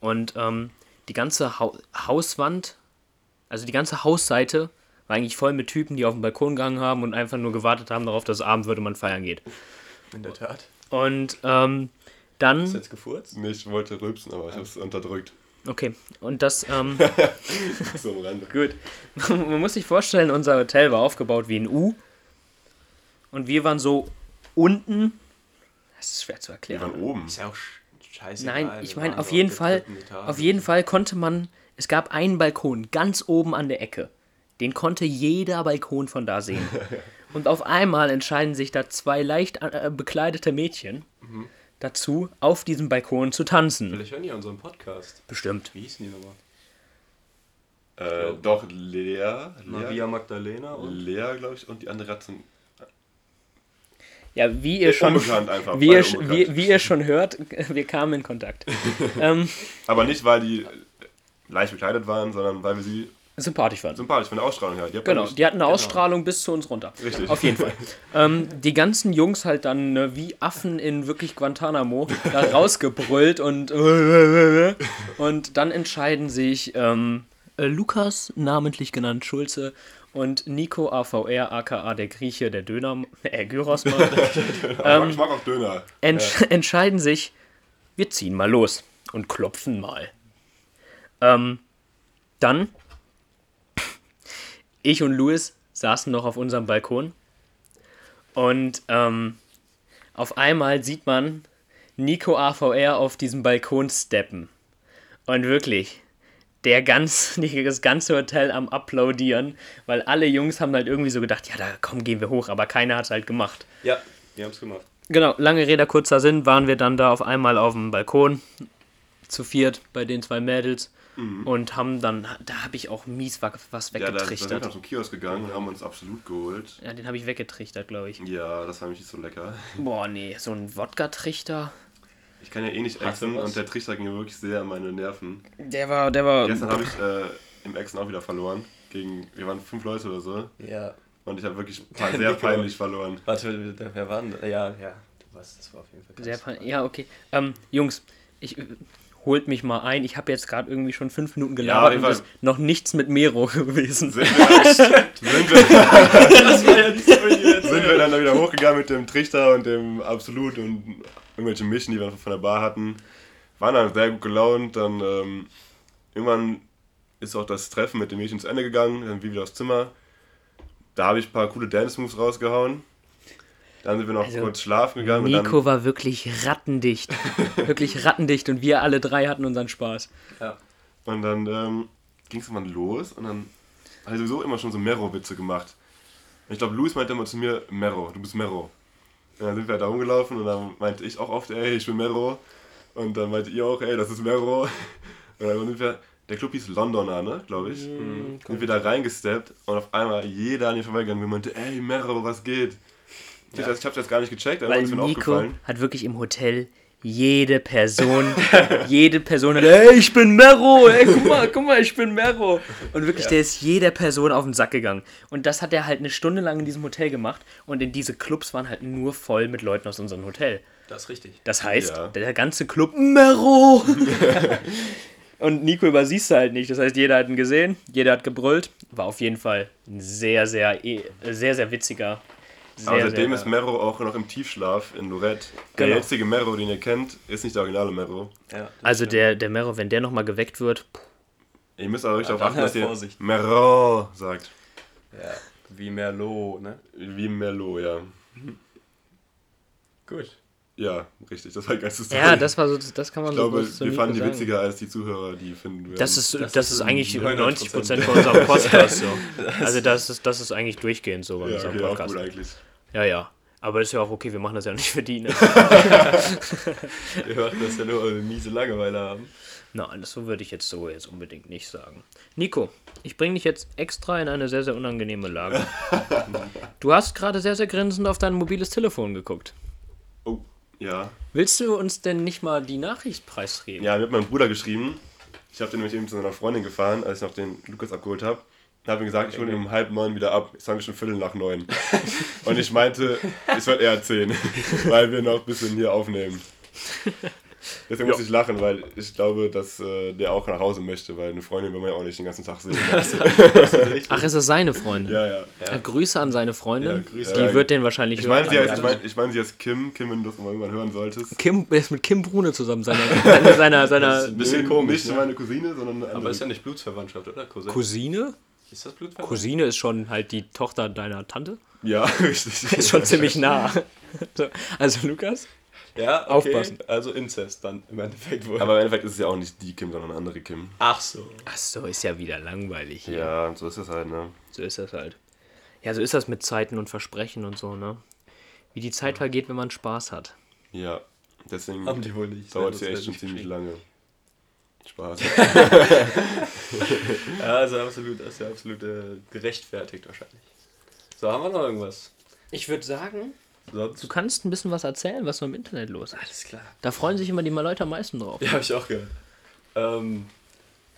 Und ähm, die ganze Hau Hauswand, also die ganze Hausseite, war eigentlich voll mit Typen, die auf den Balkon gegangen haben und einfach nur gewartet haben darauf, dass Abend wird und man feiern geht. In der Tat. Und ähm, dann. Ist jetzt gefurzt? Nee, ich wollte rülpsen, aber ich hab's unterdrückt. Okay, und das, ähm, So am Rande. gut. Man muss sich vorstellen, unser Hotel war aufgebaut wie ein U. Und wir waren so unten. Das ist schwer zu erklären. waren oben. Ist ja auch sch- scheiße. Nein, ich meine, auf jeden Fall, auf jeden Fall konnte man, es gab einen Balkon ganz oben an der Ecke. Den konnte jeder Balkon von da sehen. Und auf einmal entscheiden sich da zwei leicht äh, bekleidete Mädchen dazu, auf diesem Balkon zu tanzen. Vielleicht hören die unseren Podcast. Bestimmt. Wie hießen die nochmal? Äh, doch, Lea. Lea, Maria Magdalena und. Lea glaube ich, und die andere hat so ein. Ja, wie ihr schon, Unbekannt einfach. wie ihr, wie, wie ihr schon hört, wir kamen in Kontakt. ähm, Aber nicht, weil die leicht bekleidet waren, sondern weil wir sie sympathisch waren. sympathisch von der Ausstrahlung her. Die Genau, nicht- die hatten eine Ausstrahlung bis zu uns runter. Richtig. Auf jeden Fall. ähm, die ganzen Jungs halt dann ne, wie Affen in wirklich Guantanamo da rausgebrüllt und und dann entscheiden sich ähm, äh, Lukas, namentlich genannt Schulze, und Nico AVR, aka der Grieche, der Döner, äh, Gyrosmann, Aber ich mag auch Döner. entsch entscheiden sich, wir ziehen mal los und klopfen mal. Ähm, dann, ich und Louis saßen noch auf unserem Balkon und ähm, auf einmal sieht man Nico AVR auf diesem Balkon steppen. Und wirklich, der ganz, das ganze Hotel am Applaudieren, weil alle Jungs haben halt irgendwie so gedacht, ja, da komm, gehen wir hoch, aber keiner hat es halt gemacht. Ja, die haben es gemacht. Genau, lange Rede, kurzer Sinn, waren wir dann da auf einmal auf dem Balkon zu viert bei den zwei Mädels und haben dann, da habe ich auch mies wa- was Ja, da, da sind wir weggetrichtert. zum Kiosk gegangen und haben uns absolut geholt. Ja, den habe ich weggetrichtert, glaube ich. Ja, das war nämlich nicht so lecker. Boah, nee, so ein Wodka-Trichter. Ich kann ja eh nicht Hast exen und der Trichter ging mir wirklich sehr an meine Nerven. Der war, der war. Gestern habe ich äh, im Exen auch wieder verloren. Gegen, wir waren fünf Leute oder so. Ja. Und ich habe wirklich sehr peinlich verloren. Warte, wer war denn? Ja, ja. Du weißt, das war auf jeden Fall Sehr ganz- pein- ja, okay. Ähm, Jungs, ich holt mich mal ein. Ich habe jetzt gerade irgendwie schon fünf Minuten gelabert jeden und ist noch nichts mit Mero gewesen. Sind wir, sind ja sind dann da wieder hochgegangen mit dem Trichter und dem Absolut und irgendwelche Mischen, die wir von der Bar hatten. Waren dann sehr gut gelaunt. Dann ähm, irgendwann ist auch das Treffen mit den Mädchen zu Ende gegangen. Dann wir wieder aufs Zimmer. Da habe ich ein paar coole Dance-Moves rausgehauen. Dann sind wir noch Also, kurz schlafen gegangen. Nico war wirklich rattendicht. wirklich rattendicht und wir alle drei hatten unseren Spaß. Ja. und dann ähm, ging es irgendwann los und dann habe ich sowieso immer schon so Mero-Witze gemacht. Und ich glaube, Luis meinte immer zu mir, Mero, du bist Mero. Und dann sind wir da rumgelaufen und dann meinte ich auch oft, ey, ich bin Mero. Und dann meinte ihr auch, ey, das ist Mero. Und dann sind wir, der Club hieß Londoner, ne, glaube ich. Mhm, sind wir da reingesteppt und auf einmal jeder an mir vorbeigegangen und meinte, ey, Mero, was geht? Ich, Ja. ich hab's jetzt gar nicht gecheckt, aber Weil ist mir Nico aufgefallen. hat wirklich im Hotel jede Person, jede Person, hat, ey, ich bin Mero, ey, guck mal, guck mal, ich bin Mero. Und wirklich, der ist jeder Person auf den Sack gegangen. Und das hat er halt eine Stunde lang in diesem Hotel gemacht. Und in diese Clubs waren halt nur voll mit Leuten aus unserem Hotel. Das ist richtig. Das heißt, Ja. der ganze Club, Mero! Und Nico übersiehst du halt nicht. Das heißt, jeder hat ihn gesehen, jeder hat gebrüllt. War auf jeden Fall ein sehr, sehr, eh- sehr, sehr witziger. Sehr, Aber seitdem sehr, ist Mero auch noch im Tiefschlaf in Lorette. Genau. Der jetzige Mero, den ihr kennt, ist nicht der originale Mero. Ja, Also stimmt. der, der Mero, wenn der nochmal geweckt wird, Ihr müsst aber richtig Ja, darauf achten, dass ihr Vorsicht. Mero sagt. Ja, wie Merlot, ne? Wie Merlot, ja. Gut. Ja, richtig, das war Story. ja, das war so, das kann man ich so glaube, zu wir fanden die sagen. witziger als die Zuhörer, die finden wir. Das ist, das, Das ist, ist eigentlich 99%. 90% von unserem Podcast so. Also das ist, das ist eigentlich durchgehend so bei ja, unserem okay, auch Podcast. gut eigentlich. Ja, ja. Aber das ist ja auch okay, wir machen das ja nicht für die. Ne? Wir machen das ja nur, weil wir miese Langeweile haben. Nein, das so würde ich jetzt so jetzt unbedingt nicht sagen. Nico, ich bringe dich jetzt extra in eine sehr, sehr unangenehme Lage. Du hast gerade sehr, sehr grinsend auf dein mobiles Telefon geguckt. Oh, ja. Willst du uns denn nicht mal die Nachricht preisgeben? Ja, mir hat mein Bruder geschrieben. Ich habe den nämlich eben zu seiner Freundin gefahren, als ich noch den Lukas abgeholt habe. Und habe ihm gesagt, ich hole ihn um halb neun wieder ab. Jetzt haben wir schon Viertel nach neun. Und ich meinte, es wird eher zehn, weil wir noch ein bisschen hier aufnehmen. Deswegen muss ich lachen, weil ich glaube, dass äh, der auch nach Hause möchte, weil eine Freundin will man ja auch nicht den ganzen Tag sehen. Ach, ist das seine Freundin? ja, ja. Äh, Grüße an seine Freundin. Ja, Grüße. Die Ja, wird den wahrscheinlich Ich meine, sie, hören. heißt- ich mein, ich mein, sie heißt Kim. Kim, wenn du das mal irgendwann hören solltest. Kim er ist mit Kim Brune zusammen, seiner, seiner, seiner, Das seiner ist ein bisschen komisch, Nicht ne? meine Cousine, sondern eine Aber andere. ist ja nicht Blutsverwandtschaft, oder? Cousin? Cousine. Ist das Blutsverwandtschaft? Cousine ist schon halt die Tochter deiner Tante. Ja, richtig. Ist schon ziemlich nah. So, Also Lukas? Ja, okay. Aufpassen. Also Inzest dann im Endeffekt wohl. Aber im Endeffekt ist es ja auch nicht die Kim, sondern eine andere Kim. Ach so. Ach so, ist ja wieder langweilig hier. Ja, so ist es halt, ne? So ist das halt. Ja, so ist das mit Zeiten und Versprechen und so, ne? Wie die Zeit vergeht, wenn man Spaß hat. Ja, deswegen Haben die wohl nicht. dauert Das es ja wird echt schon ziemlich lange. Spaß. Ja, also absolut, das ist ja absolut äh, gerechtfertigt wahrscheinlich. So, haben wir noch irgendwas? Ich würde sagen, Sonst? du kannst ein bisschen was erzählen, was so im Internet los ist. Alles klar. Da freuen sich immer die Leute am meisten drauf. Ja, habe ich auch gehört. Ähm,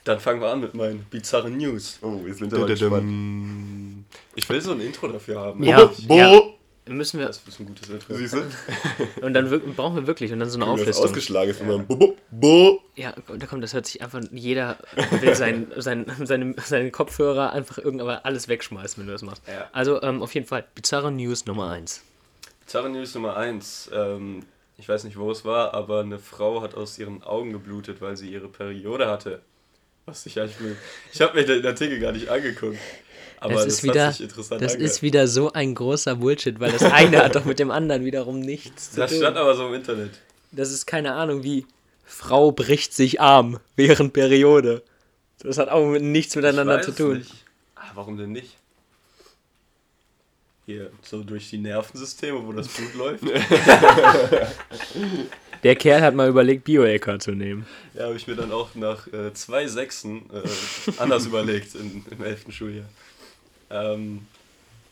dann fangen wir an mit meinen bizarren News. Oh, jetzt sind wir mal gespannt. Ich will so ein Intro dafür haben. Ja, Bo, ja. Müssen wir. Das ist ein gutes Intro. Siehst du? Und dann brauchen wir wirklich und dann so eine Wenn das Auflistung. ausgeschlagen ist, wenn man Bo, Bo. Ja, da kommt, das hört sich einfach, jeder will sein, sein, seine, seine Kopfhörer einfach irgendwann alles wegschmeißen, wenn du das machst. Ja. Also ähm, auf jeden Fall, bizarre News Nummer 1. Bizarre News Nummer 1. Ähm, ich weiß nicht, wo es war, aber eine Frau hat aus ihren Augen geblutet, weil sie ihre Periode hatte. Was ich eigentlich will. Ich habe mir den Artikel gar nicht angeguckt. Aber das das, ist wieder, hat sich interessant das angehört. ist wieder so ein großer Bullshit, weil das eine hat doch mit dem anderen wiederum nichts zu Das tun. stand aber so im Internet. Das ist keine Ahnung wie Frau bricht sich Arm während Periode. Das hat auch mit nichts miteinander Ich zu tun. Nicht. Ah, warum denn nicht? Hier, so durch die Nervensysteme, wo das Blut läuft. Der Kerl hat mal überlegt, Bioecker zu nehmen. Ja, habe ich mir dann auch nach äh, zwei Sechsen äh, anders überlegt in, im elften Schuljahr. Ähm,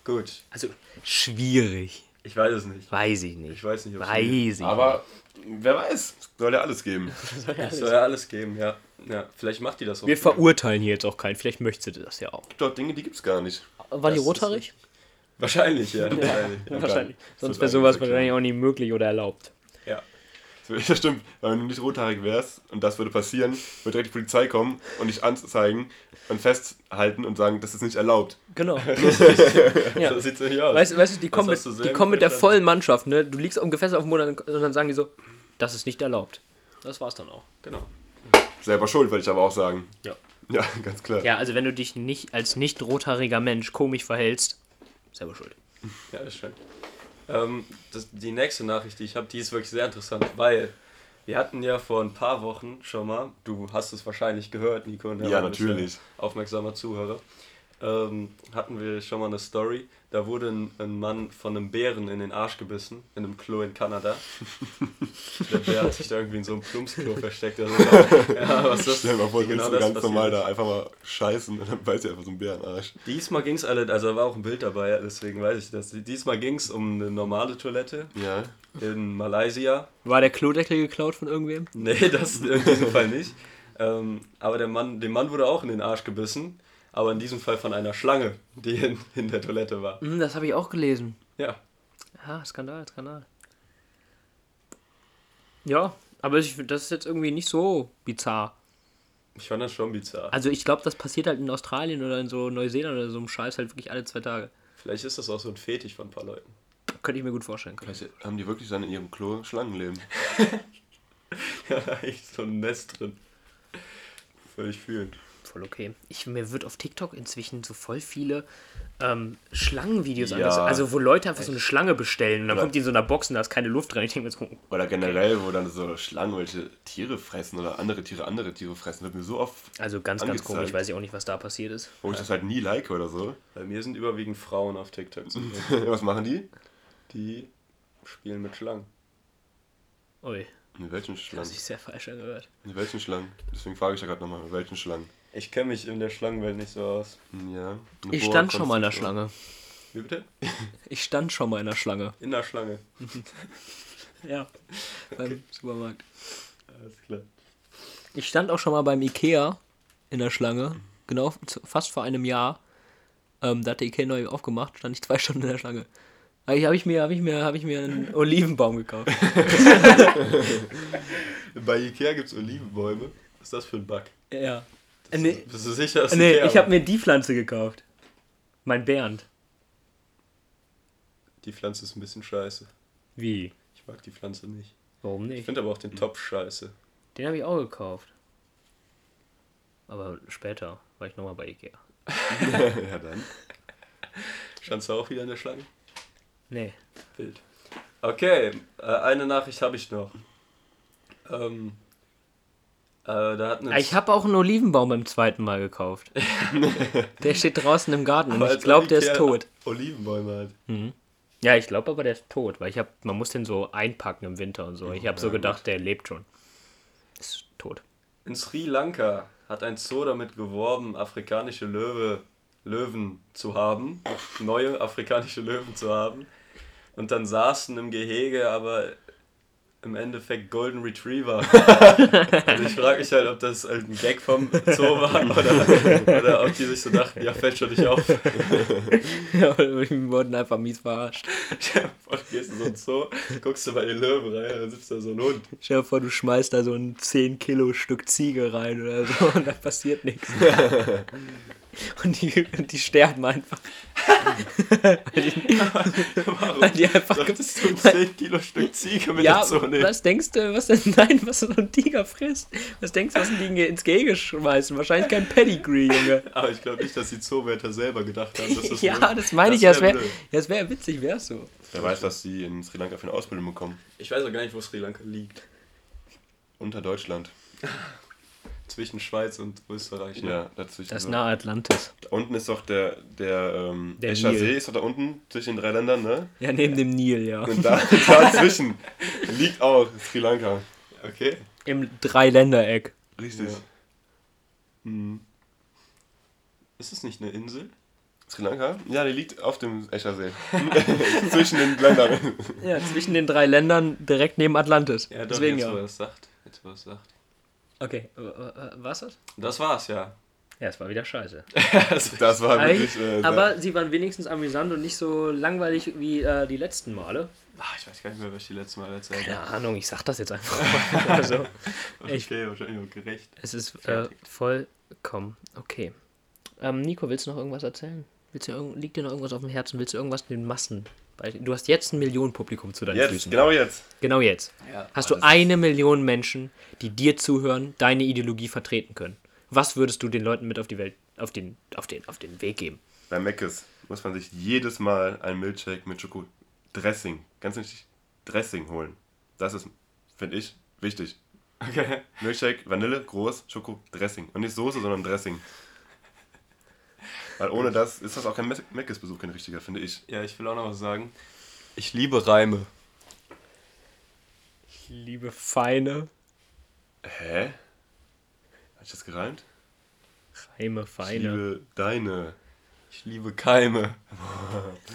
gut, Also schwierig. ich weiß es nicht. Weiß ich nicht. Ich weiß nicht, ob es Weiß ich Aber wer weiß, es soll ja alles geben. Es soll ja alles geben, ja. ja. Vielleicht macht die das auch. Wir verurteilen hier jetzt auch keinen. Vielleicht möchte sie das ja auch. Es gibt doch Dinge, die gibt's gar nicht. War die rothaarig? Wahrscheinlich, ja. Wahrscheinlich. Ja, Wahrscheinlich. Das Sonst wäre sowas eigentlich wahrscheinlich auch nie möglich oder erlaubt. ja. Ja, stimmt. Weil wenn du nicht rothaarig wärst und das würde passieren, würde direkt die Polizei kommen und dich anzeigen und festhalten und sagen, das ist nicht erlaubt. Genau. ja. So sieht's nicht aus. Weißt, weißt du, die kommen, mit, die kommen mit der vollen Mannschaft, ne? Du liegst um Gefäße auf dem Boden und dann sagen die so, das ist nicht erlaubt. Das war's dann auch. Genau. Selber schuld, würde ich aber auch sagen. Ja. Ja, ganz klar. Ja, also wenn du dich nicht als nicht rothaariger Mensch komisch verhältst, selber schuld. Ja, das stimmt. Ähm, das, die nächste Nachricht, die ich habe, die ist wirklich sehr interessant, weil wir hatten ja vor ein paar Wochen schon mal, du hast es wahrscheinlich gehört, Nico, ne, Ja, natürlich. aufmerksamer Zuhörer, ähm, hatten wir schon mal eine Story, da wurde ein, ein Mann von einem Bären in den Arsch gebissen, in einem Klo in Kanada. Der Bär hat sich da irgendwie in so einem Plumpsklo versteckt. Also, ja, was das, Stell dir mal vor, du genau das ganz passiert normal ist. da einfach mal scheißen und dann beißt dir einfach so ein Bärenarsch. Diesmal ging es alle, also da war auch ein Bild dabei, deswegen weiß ich das. Diesmal ging es um eine normale Toilette Ja. in Malaysia. War der Klodeckel geklaut von irgendwem? Nee, das in diesem Fall nicht. Ähm, aber der Mann, dem Mann wurde auch in den Arsch gebissen, aber in diesem Fall von einer Schlange, die in, in der Toilette war. Hm, das habe ich auch gelesen. Ja, Ja, Skandal, Skandal. Ja, aber ich, das ist jetzt irgendwie nicht so bizarr. ich fand das schon bizarr. Also ich glaube, das passiert halt in Australien oder in so Neuseeland oder so einem Scheiß halt wirklich alle zwei Tage. Vielleicht ist das auch so ein Fetisch von ein paar Leuten. Könnte ich mir gut vorstellen. Vielleicht haben die wirklich dann in ihrem Klo Schlangenleben. Ja, da ist so ein Nest drin. Völlig fühlen. Voll okay. Ich, mir wird auf TikTok inzwischen so voll viele ähm, Schlangenvideos Ja. angezeigt. Also wo Leute einfach so eine Schlange bestellen und dann Oder- kommt die in so einer Box und da ist keine Luft drin. Ich denke mir so, Oder generell, wo dann so Schlangen welche Tiere fressen oder andere Tiere andere Tiere fressen. Wird mir so oft, also ganz, ganz Angezeigt. komisch. Weiß ich auch nicht, was da passiert ist. wo ich das halt nie like oder so. Bei mir sind überwiegend Frauen auf TikTok. Was machen die? Die Spielen mit Schlangen. Ui, Mit welchen das Schlangen? hat sich sehr falsch angehört. Mit welchen Schlangen? Deswegen frage ich ja gerade nochmal, mit welchen Schlangen? Ich kenne mich in der Schlangenwelt nicht so aus. Ja. Ich Boa stand schon mal in der. Schlange. Wie bitte? Ich stand schon mal in der Schlange. In der Schlange. Ja. Beim Supermarkt. Alles klar. Ich stand auch schon mal beim Ikea in der Schlange. Genau, fast vor einem Jahr. Ähm, da hat der Ikea neu aufgemacht, stand ich zwei Stunden in der Schlange. Habe ich, hab ich mir, habe ich mir, habe ich mir einen Olivenbaum gekauft. Bei Ikea gibt es Olivenbäume. Was ist das für ein Bug? Ja. Äh, nee, Bist du sicher, dass nee ich habe mir die Pflanze gekauft. Mein Bernd. Die Pflanze ist ein bisschen scheiße. Wie? Ich mag die Pflanze nicht. Warum Ich nicht? finde aber auch den Topf scheiße. Den habe ich auch gekauft. Aber später war ich nochmal bei Ikea. ja, dann. Standst du auch wieder in der Schlange? Nee. Bild. Okay, äh, eine Nachricht habe ich noch. Ähm, äh, da hat eine Ich habe auch einen Olivenbaum beim zweiten Mal gekauft. der steht draußen im Garten und Aber ich als glaube, der ist tot. Olivenbäume hat. Ja, ich glaube aber, der ist tot, weil ich habe, man muss den so einpacken im Winter und so. Ich habe so gedacht, der lebt schon. Ist tot. In Sri Lanka hat ein Zoo damit geworben, afrikanische Löwe, Löwen zu haben, neue afrikanische Löwen zu haben. Und dann saßen im Gehege aber im Endeffekt Golden Retriever. also ich frage mich halt, ob das halt ein Gag vom Zoo war oder, oder ob die sich so dachten, ja, fällt schon nicht auf. Ja, wir wurden einfach mies verarscht. Stell dir vor, du gehst in so ein Zoo, guckst du bei den Löwen rein, dann sitzt da so ein Hund. Stell dir vor, du schmeißt da so ein 10 Kilo Stück Ziege rein oder so und da passiert nichts. Und die, die sterben einfach. weil, die, Warum weil die einfach. solltest du ein 10 Kilo Stück Ziege mit Ja, Zoo nehmen? was denkst du, was denn, nein, was so ein Tiger frisst? Was denkst du, was die ins Gehege schmeißen? Wahrscheinlich kein Pedigree, Junge. Aber ich glaube nicht, dass die Zoowärter selber gedacht haben, dass das ja, nur- das meine ich ja. Das wär wäre blöd. ja, das wär witzig, wär's so. Wer weiß, was die in Sri Lanka für eine Ausbildung bekommen. Ich weiß auch gar nicht, wo Sri Lanka liegt. Unter Deutschland. Zwischen Schweiz und Österreich. Ne? Ja, dazwischen. Das ist so. nahe Atlantis. Da unten ist doch der, der, ähm, Der Escher Nil. See, ist doch da unten zwischen den drei Ländern, ne? Ja, neben dem Nil, ja. Und da, dazwischen liegt auch Sri Lanka. Okay. Im Dreiländereck. Richtig. Ja. Hm. Ist es nicht eine Insel? Sri Lanka? Ja, die liegt auf dem Escher See. zwischen den Ländern. Ja, zwischen den drei Ländern direkt neben Atlantis. Ja, doch, Deswegen jetzt, ja. wo er es sagt. Jetzt, wo er es sagt. Okay, was das? Das war's, ja. Ja, es war wieder scheiße. Das war wirklich. Äh, Aber sie waren wenigstens amüsant und nicht so langweilig wie äh, die letzten Male. Ach, ich weiß gar nicht mehr, was ich die letzte Mal erzählt Keine habe. Ahnung, ich sag das jetzt einfach mal. also, ich, Okay, wahrscheinlich auch gerecht. es ist äh, vollkommen okay. Ähm, Nico, willst du noch irgendwas erzählen? Willst du liegt dir noch irgendwas auf dem Herzen? Willst du irgendwas den Massen? Du hast jetzt ein Millionenpublikum zu deinen jetzt, Füßen. genau jetzt. Genau jetzt. Ja, Hast du eine Million Menschen, die dir zuhören, deine Ideologie vertreten können? Was würdest du den Leuten mit auf die Welt, auf den, auf den, auf den Weg geben? Bei Meckes muss man sich jedes Mal einen Milchshake mit Schoko-Dressing, ganz wichtig, Dressing holen. Das ist, finde ich, wichtig. Okay. Milchshake, Vanille, groß, Schoko, Dressing. Und nicht Soße, sondern Dressing. Weil ohne das ist das auch kein Meckes-Besuch, kein richtiger, finde ich. Ja, ich will auch noch was sagen. Ich liebe Reime. Ich liebe feine, Hä? Hat ich das gereimt? Reime, Ich feine. liebe deine. Ich liebe Keime.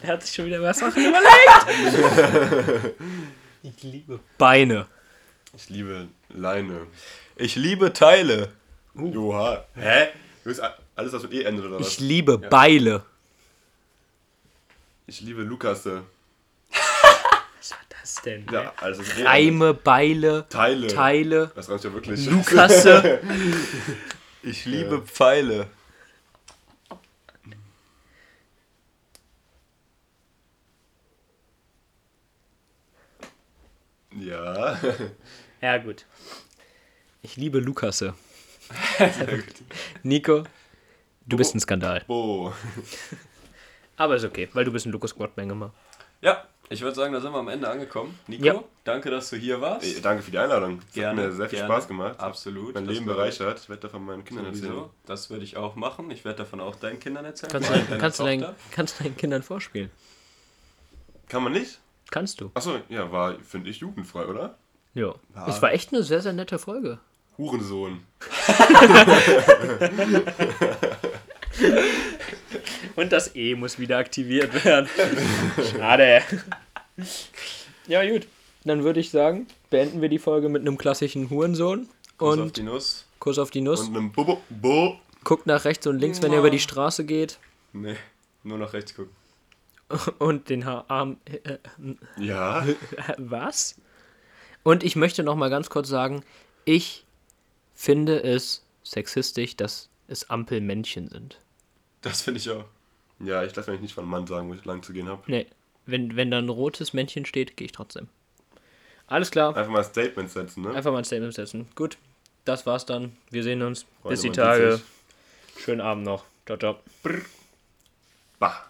Er hat sich schon wieder was Sachen überlegt. ich liebe Beine. Ich liebe Leine. Ich liebe Teile. Joha. Hä? Du a- alles, was mit E endet, oder was? Ich liebe Beile. Ich liebe Lukasse. Was war das denn? Ja, alles, was E. Reime, Beile, Teile. Teile, Das reimt ja wirklich. Lukasse. Ich liebe Pfeile. Ja. ja, gut. Ich liebe Lukasse. Nico, du bist ein Skandal. Bo. Aber ist okay, weil du bist ein Lukas Quadmenge mal. Ja, ich würde sagen, da sind wir am Ende angekommen. Nico, Ja. danke, dass du hier warst. Ey, danke für die Einladung. Es Gerne, hat mir sehr viel gerne. Spaß gemacht. Absolut. Mein Leben bereichert. Ich werde davon meinen Kindern erzählen. Sowieso. Das würde ich auch machen. Ich werde davon auch deinen Kindern erzählen. Kannst du, deiner kannst, du deinen, kannst du deinen Kindern vorspielen? Kann man nicht? kannst du. Achso, ja, war, finde ich, jugendfrei, oder? Ja. Ja. Es war echt eine sehr, sehr nette Folge. Hurensohn. Und das E muss wieder aktiviert werden. Schade. Ja, gut. Dann würde ich sagen, beenden wir die Folge mit einem klassischen Hurensohn. Kuss auf Und die Nuss. Kuss auf die Nuss. Und einem Bobo. Bo. Guckt nach rechts und links, wenn ihr über die Straße geht. Nee, nur nach rechts gucken. Und den ha Arm. Äh, Ja. äh, was? Und ich möchte noch mal ganz kurz sagen, ich finde es sexistisch, dass es Ampelmännchen sind. Das finde ich auch. Ja, ich lasse mich nicht von einem Mann sagen, wo ich lang zu gehen habe. Nee, wenn, wenn da ein rotes Männchen steht, gehe ich trotzdem. Alles klar. Einfach mal Statements setzen, ne? Einfach mal ein Statement setzen. Gut, das war's dann. Wir sehen uns. Freunde, Bis die Tage. Schönen Abend noch. Ciao, ciao. Bah.